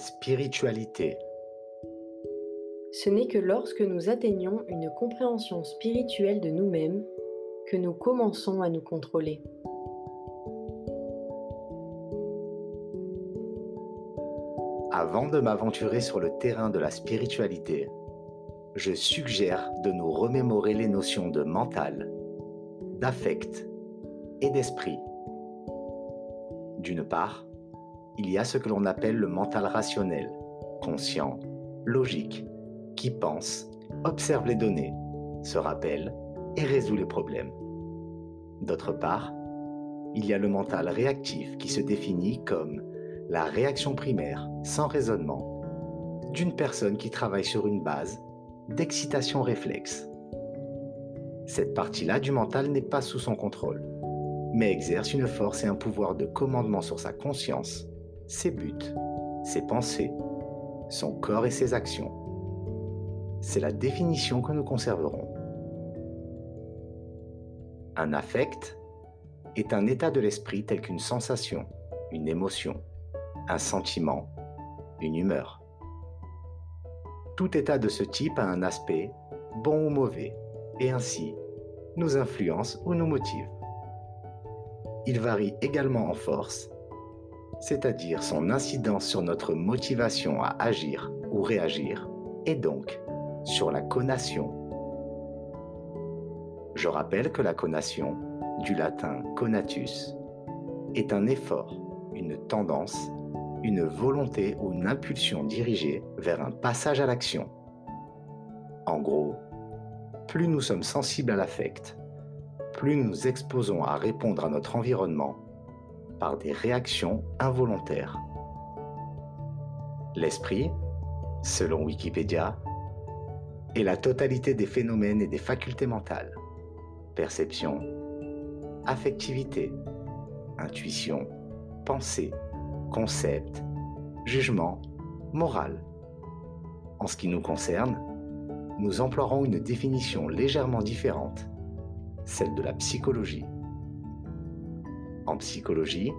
spiritualité. Ce n'est que lorsque nous atteignons une compréhension spirituelle de nous-mêmes que nous commençons à nous contrôler. Avant de m'aventurer sur le terrain de la spiritualité, je suggère de nous remémorer les notions de mental, d'affect et d'esprit. D'une part, il y a ce que l'on appelle le mental rationnel, conscient, logique, qui pense, observe les données, se rappelle et résout les problèmes. D'autre part, il y a le mental réactif qui se définit comme la réaction primaire, sans raisonnement, d'une personne qui travaille sur une base d'excitation réflexe. Cette partie-là du mental n'est pas sous son contrôle, mais exerce une force et un pouvoir de commandement sur sa conscience, ses buts, ses pensées, son corps et ses actions. C'est la définition que nous conserverons. Un affect est un état de l'esprit tel qu'une sensation, une émotion, un sentiment, une humeur. Tout état de ce type a un aspect, bon ou mauvais, et ainsi nous influence ou nous motive. Il varie également en force, c'est-à-dire son incidence sur notre motivation à agir ou réagir, et donc sur la conation. Je rappelle que la conation, du latin conatus, est un effort, une tendance une volonté ou une impulsion dirigée vers un passage à l'action. En gros, plus nous sommes sensibles à l'affect, plus nous exposons à répondre à notre environnement par des réactions involontaires. L'esprit, selon Wikipédia, est la totalité des phénomènes et des facultés mentales. Perception, affectivité, intuition, pensée, concept, jugement, morale. En ce qui nous concerne, nous emploierons une définition légèrement différente, celle de la psychologie. Psychologie,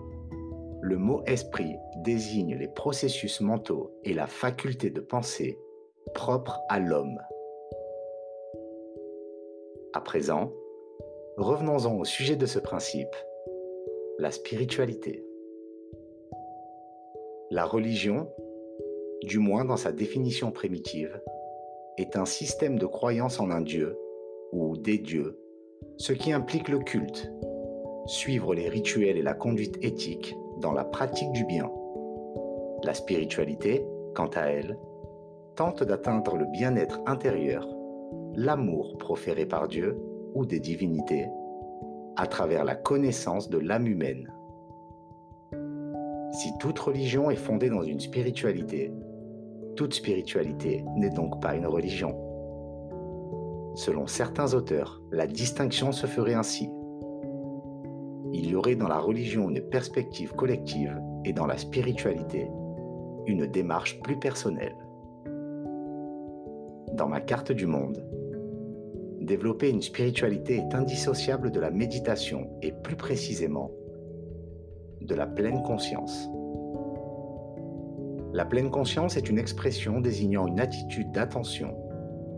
le mot esprit désigne les processus mentaux et la faculté de penser propres à l'homme. À présent, revenons-en au sujet de ce principe, la spiritualité. La religion, du moins dans sa définition primitive, est un système de croyance en un dieu ou des dieux, ce qui implique le culte, suivre les rituels et la conduite éthique dans la pratique du bien. La spiritualité, quant à elle, tente d'atteindre le bien-être intérieur, l'amour proféré par Dieu ou des divinités, à travers la connaissance de l'âme humaine. Si toute religion est fondée dans une spiritualité, toute spiritualité n'est donc pas une religion. Selon certains auteurs, la distinction se ferait ainsi. Il y aurait dans la religion une perspective collective et dans la spiritualité une démarche plus personnelle. Dans ma carte du monde, développer une spiritualité est indissociable de la méditation et plus précisément de la pleine conscience. La pleine conscience est une expression désignant une attitude d'attention,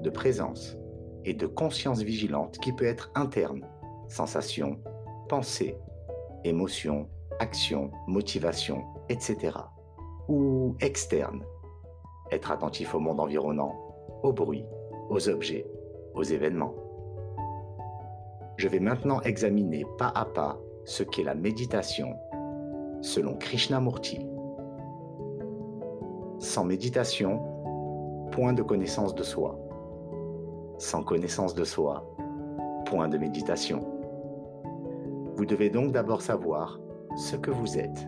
de présence et de conscience vigilante qui peut être interne, sensation, pensée, émotion, action, motivation, etc. Ou externe, être attentif au monde environnant, au bruit, aux objets, aux événements. Je vais maintenant examiner pas à pas ce qu'est la méditation selon Krishnamurti. Sans méditation, point de connaissance de soi. Sans connaissance de soi, point de méditation. Vous devez donc d'abord savoir ce que vous êtes.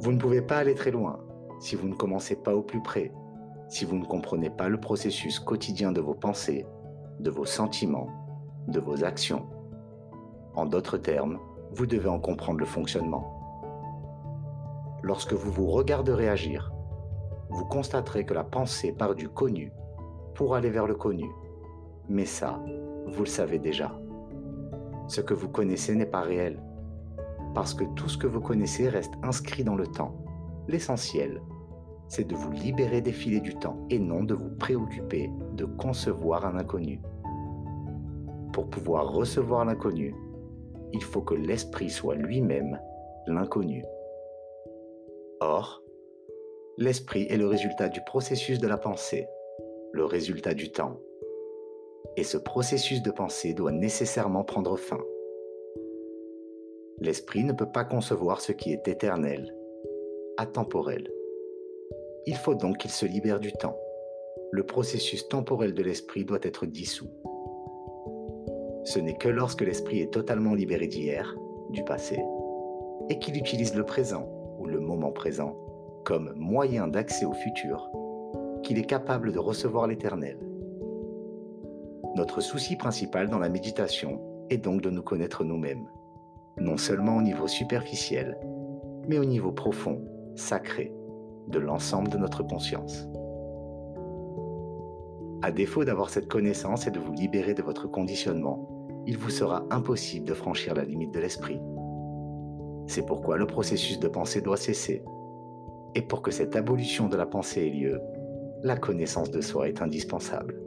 Vous ne pouvez pas aller très loin si vous ne commencez pas au plus près, si vous ne comprenez pas le processus quotidien de vos pensées, de vos sentiments, de vos actions. En d'autres termes, vous devez en comprendre le fonctionnement. Lorsque vous vous regarderez agir, vous constaterez que la pensée part du connu pour aller vers le connu. Mais ça, vous le savez déjà. Ce que vous connaissez n'est pas réel, parce que tout ce que vous connaissez reste inscrit dans le temps. L'essentiel, c'est de vous libérer des filets du temps et non de vous préoccuper de concevoir un inconnu. Pour pouvoir recevoir l'inconnu, il faut que l'esprit soit lui-même l'inconnu. Or, l'esprit est le résultat du processus de la pensée, le résultat du temps. Et ce processus de pensée doit nécessairement prendre fin. L'esprit ne peut pas concevoir ce qui est éternel, atemporel. Il faut donc qu'il se libère du temps. Le processus temporel de l'esprit doit être dissous. Ce n'est que lorsque l'esprit est totalement libéré d'hier, du passé, et qu'il utilise le présent ou le moment présent comme moyen d'accès au futur, qu'il est capable de recevoir l'éternel. Notre souci principal dans la méditation est donc de nous connaître nous-mêmes, non seulement au niveau superficiel, mais au niveau profond, sacré, de l'ensemble de notre conscience. À défaut d'avoir cette connaissance et de vous libérer de votre conditionnement, il vous sera impossible de franchir la limite de l'esprit. C'est pourquoi le processus de pensée doit cesser. Et pour que cette abolition de la pensée ait lieu, la connaissance de soi est indispensable.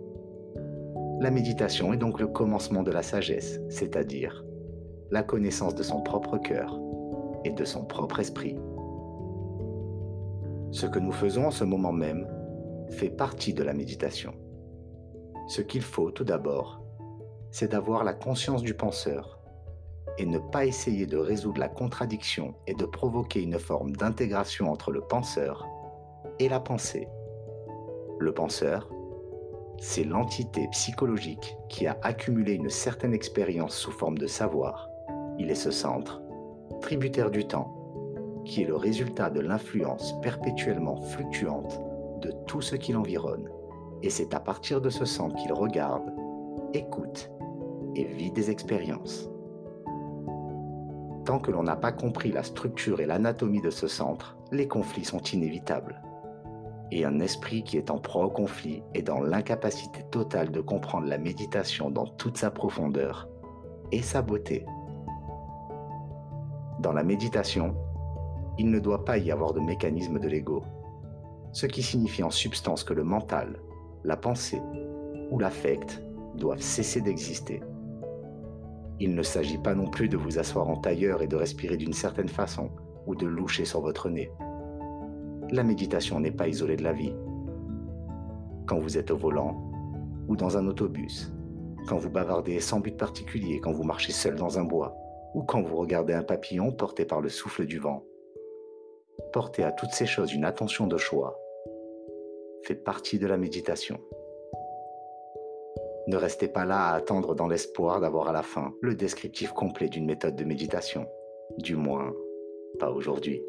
La méditation est donc le commencement de la sagesse, c'est-à-dire la connaissance de son propre cœur et de son propre esprit. Ce que nous faisons en ce moment même fait partie de la méditation. Ce qu'il faut tout d'abord, c'est d'avoir la conscience du penseur et ne pas essayer de résoudre la contradiction et de provoquer une forme d'intégration entre le penseur et la pensée. Le penseur, c'est l'entité psychologique qui a accumulé une certaine expérience sous forme de savoir. Il est ce centre, tributaire du temps, qui est le résultat de l'influence perpétuellement fluctuante de tout ce qui l'environne. Et c'est à partir de ce centre qu'il regarde, écoute et vit des expériences. Tant que l'on n'a pas compris la structure et l'anatomie de ce centre, les conflits sont inévitables. Et un esprit qui est en proie au conflit est dans l'incapacité totale de comprendre la méditation dans toute sa profondeur et sa beauté. Dans la méditation, il ne doit pas y avoir de mécanisme de l'ego, ce qui signifie en substance que le mental, la pensée ou l'affect doivent cesser d'exister. Il ne s'agit pas non plus de vous asseoir en tailleur et de respirer d'une certaine façon ou de loucher sur votre nez. La méditation n'est pas isolée de la vie. Quand vous êtes au volant ou dans un autobus, quand vous bavardez sans but particulier, quand vous marchez seul dans un bois, ou quand vous regardez un papillon porté par le souffle du vent, porter à toutes ces choses une attention de choix fait partie de la méditation. Ne restez pas là à attendre dans l'espoir d'avoir à la fin le descriptif complet d'une méthode de méditation. Du moins, pas aujourd'hui.